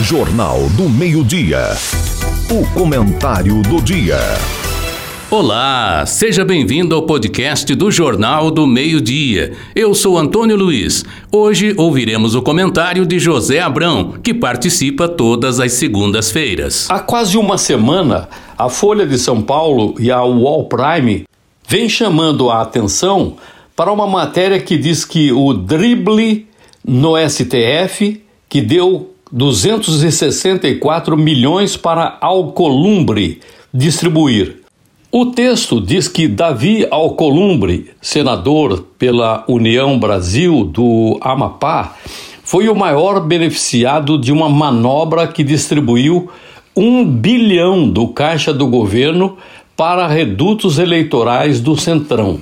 Jornal do Meio-Dia. O comentário do dia. Olá, seja bem-vindo ao podcast do Jornal do Meio-Dia. Eu sou Antônio Luiz. Hoje ouviremos o comentário de José Abrão, que participa todas as segundas-feiras. Há quase uma semana, a Folha de São Paulo e a Wall Prime vêm chamando a atenção para uma matéria que diz que o drible no STF, que deu 264 milhões para Alcolumbre distribuir. O texto diz que Davi Alcolumbre, senador pela União Brasil do Amapá, foi o maior beneficiado de uma manobra que distribuiu um bilhão do caixa do governo para redutos eleitorais do Centrão.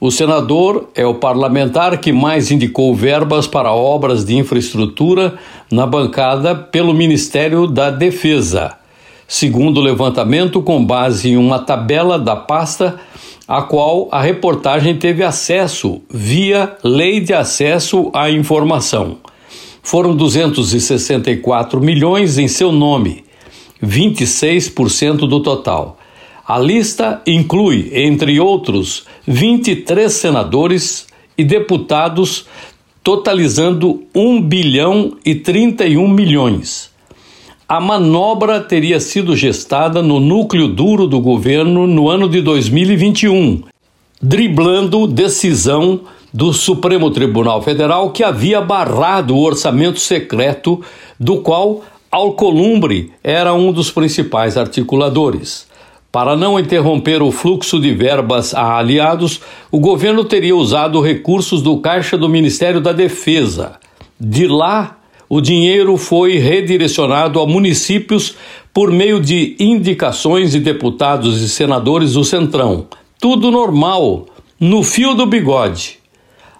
O senador é o parlamentar que mais indicou verbas para obras de infraestrutura na bancada pelo Ministério da Defesa, segundo o levantamento com base em uma tabela da pasta a qual a reportagem teve acesso via Lei de Acesso à Informação. Foram 264 milhões em seu nome, 26% do total. A lista inclui, entre outros, 23 senadores e deputados, totalizando 1 bilhão e 31 milhões. A manobra teria sido gestada no núcleo duro do governo no ano de 2021, driblando decisão do Supremo Tribunal Federal que havia barrado o orçamento secreto, do qual Alcolumbre era um dos principais articuladores. Para não interromper o fluxo de verbas a aliados, o governo teria usado recursos do caixa do Ministério da Defesa. De lá, o dinheiro foi redirecionado a municípios por meio de indicações de deputados e senadores do Centrão. Tudo normal, no fio do bigode.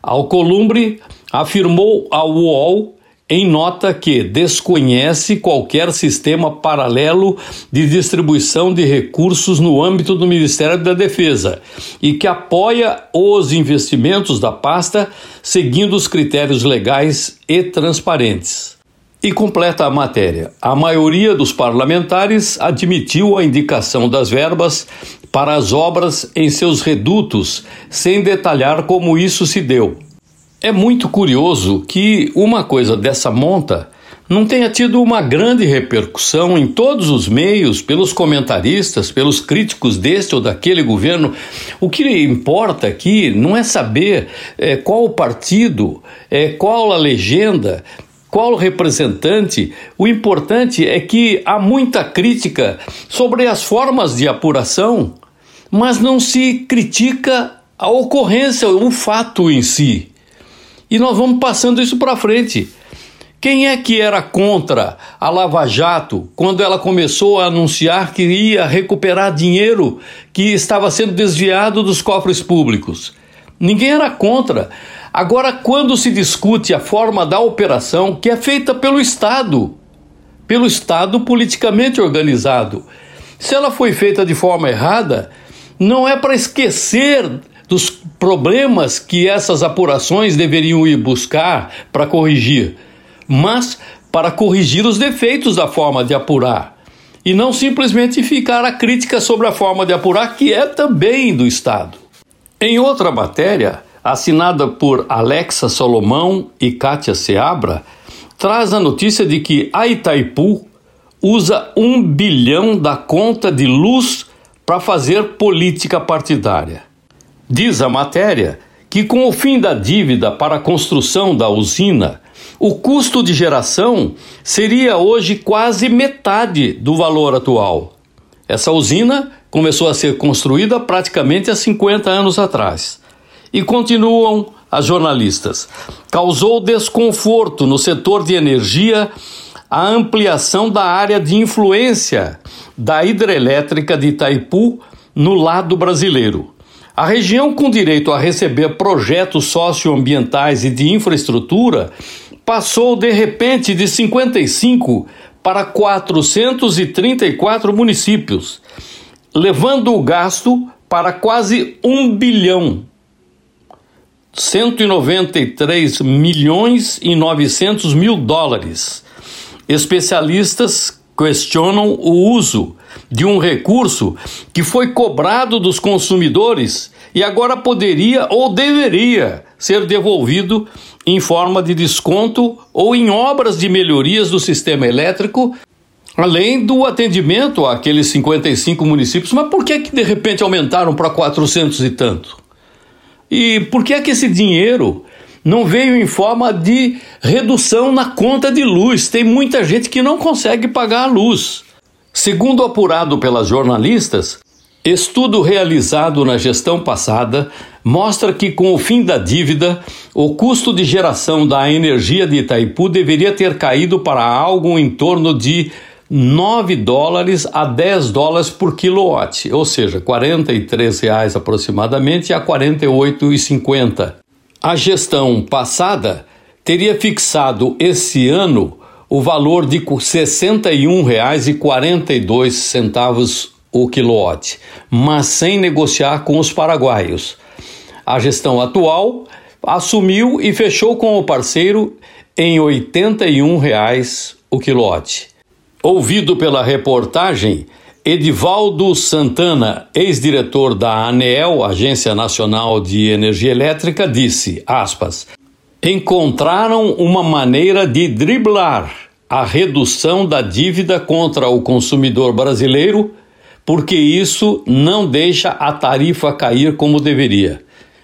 Alcolumbre afirmou ao UOL em nota que desconhece qualquer sistema paralelo de distribuição de recursos no âmbito do Ministério da Defesa e que apoia os investimentos da pasta seguindo os critérios legais e transparentes. E completa a matéria. A maioria dos parlamentares admitiu a indicação das verbas para as obras em seus redutos, sem detalhar como isso se deu. É muito curioso que uma coisa dessa monta não tenha tido uma grande repercussão em todos os meios, pelos comentaristas, pelos críticos deste ou daquele governo. O que importa aqui não é saber é, qual o partido, é, qual a legenda, qual o representante. O importante é que há muita crítica sobre as formas de apuração, mas não se critica a ocorrência, o fato em si. E nós vamos passando isso para frente. Quem é que era contra a Lava Jato quando ela começou a anunciar que ia recuperar dinheiro que estava sendo desviado dos cofres públicos? Ninguém era contra. Agora, quando se discute a forma da operação, que é feita pelo Estado, pelo Estado politicamente organizado, se ela foi feita de forma errada, não é para esquecer dos problemas que essas apurações deveriam ir buscar para corrigir, mas para corrigir os defeitos da forma de apurar. E não simplesmente ficar a crítica sobre a forma de apurar, que é também do Estado. Em outra matéria, assinada por Alexa Solomão e Kátia Seabra, traz a notícia de que a Itaipu usa um bilhão da conta de luz para fazer política partidária. Diz a matéria que, com o fim da dívida para a construção da usina, o custo de geração seria hoje quase metade do valor atual. Essa usina começou a ser construída praticamente há 50 anos atrás. E continuam as jornalistas. Causou desconforto no setor de energia a ampliação da área de influência da hidrelétrica de Itaipu no lado brasileiro. A região com direito a receber projetos socioambientais e de infraestrutura passou de repente de 55 para 434 municípios, levando o gasto para quase 1 bilhão 193 milhões e 900 mil dólares. Especialistas questionam o uso de um recurso que foi cobrado dos consumidores e agora poderia ou deveria ser devolvido em forma de desconto ou em obras de melhorias do sistema elétrico, além do atendimento àqueles 55 municípios. Mas por que, que de repente aumentaram para 400 e tanto? E por que que esse dinheiro não veio em forma de redução na conta de luz? Tem muita gente que não consegue pagar a luz. Segundo apurado pelas jornalistas, estudo realizado na gestão passada mostra que, com o fim da dívida, o custo de geração da energia de Itaipu deveria ter caído para algo em torno de 9 dólares a 10 dólares por quilowatt, ou seja, 43 reais aproximadamente a R$ 48,50. A gestão passada teria fixado esse ano o valor de R$ 61,42 o quilowatt, mas sem negociar com os paraguaios. A gestão atual assumiu e fechou com o parceiro em 81 reais o quilowatt. Ouvido pela reportagem, Edivaldo Santana, ex-diretor da ANEEL, Agência Nacional de Energia Elétrica, disse, aspas, encontraram uma maneira de driblar a redução da dívida contra o consumidor brasileiro, porque isso não deixa a tarifa cair como deveria.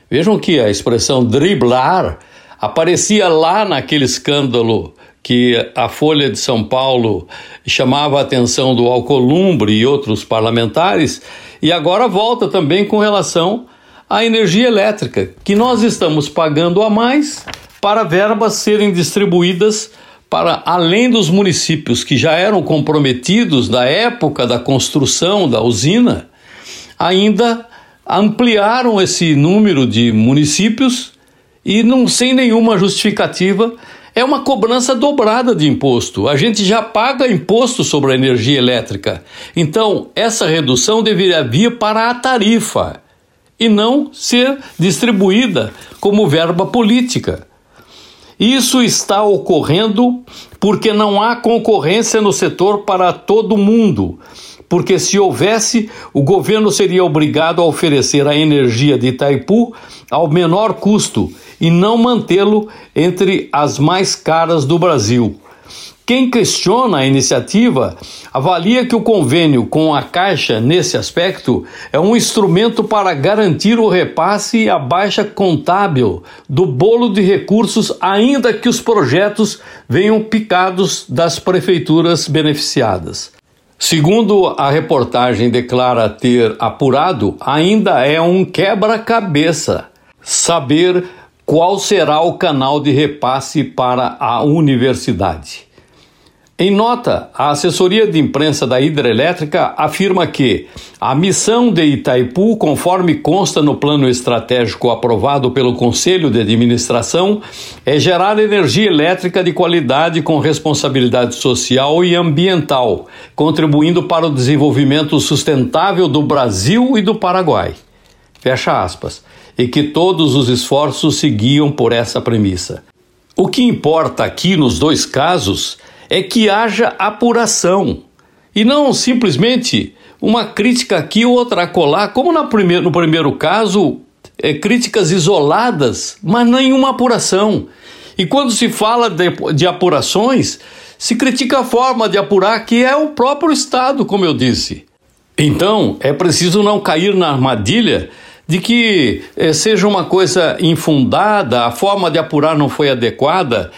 Vejam que a expressão driblar aparecia lá naquele escândalo que a Folha de São Paulo chamava a atenção do Alcolumbre e outros parlamentares, e agora volta também com relação à energia elétrica, que nós estamos pagando a mais para verbas serem distribuídas para além dos municípios que já eram comprometidos na época da construção da usina, ainda ampliaram esse número de municípios e não sem nenhuma justificativa é uma cobrança dobrada de imposto. A gente já paga imposto sobre a energia elétrica. Então, essa redução deveria vir para a tarifa e não ser distribuída como verba política. Isso está ocorrendo porque não há concorrência no setor para todo mundo. Porque se houvesse, o governo seria obrigado a oferecer a energia de Itaipu ao menor custo e não mantê-lo entre as mais caras do Brasil. Quem questiona a iniciativa avalia que o convênio com a Caixa, nesse aspecto, é um instrumento para garantir o repasse e a baixa contábil do bolo de recursos, ainda que os projetos venham picados das prefeituras beneficiadas. Segundo a reportagem declara ter apurado, ainda é um quebra-cabeça saber qual será o canal de repasse para a universidade. Em nota, a assessoria de imprensa da hidrelétrica afirma que a missão de Itaipu, conforme consta no plano estratégico aprovado pelo Conselho de Administração, é gerar energia elétrica de qualidade com responsabilidade social e ambiental, contribuindo para o desenvolvimento sustentável do Brasil e do Paraguai. Fecha aspas. E que todos os esforços seguiam por essa premissa. O que importa aqui nos dois casos é que haja apuração e não simplesmente uma crítica aqui ou outra acolá, como no primeiro, no primeiro caso, é, críticas isoladas, mas nenhuma apuração. E quando se fala de, de apurações, se critica a forma de apurar, que é o próprio Estado, como eu disse. Então, é preciso não cair na armadilha de que eh, seja uma coisa infundada, a forma de apurar não foi adequada.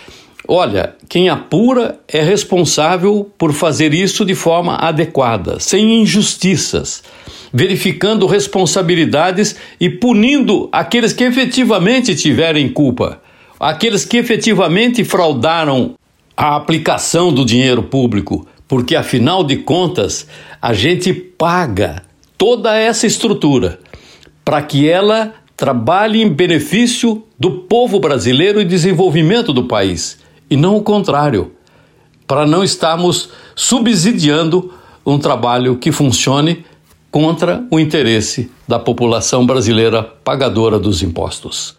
Olha, quem apura é responsável por fazer isso de forma adequada, sem injustiças, verificando responsabilidades e punindo aqueles que efetivamente tiverem culpa, aqueles que efetivamente fraudaram a aplicação do dinheiro público, porque afinal de contas a gente paga toda essa estrutura para que ela trabalhe em benefício do povo brasileiro e desenvolvimento do país, e não o contrário, para não estarmos subsidiando um trabalho que funcione contra o interesse da população brasileira pagadora dos impostos.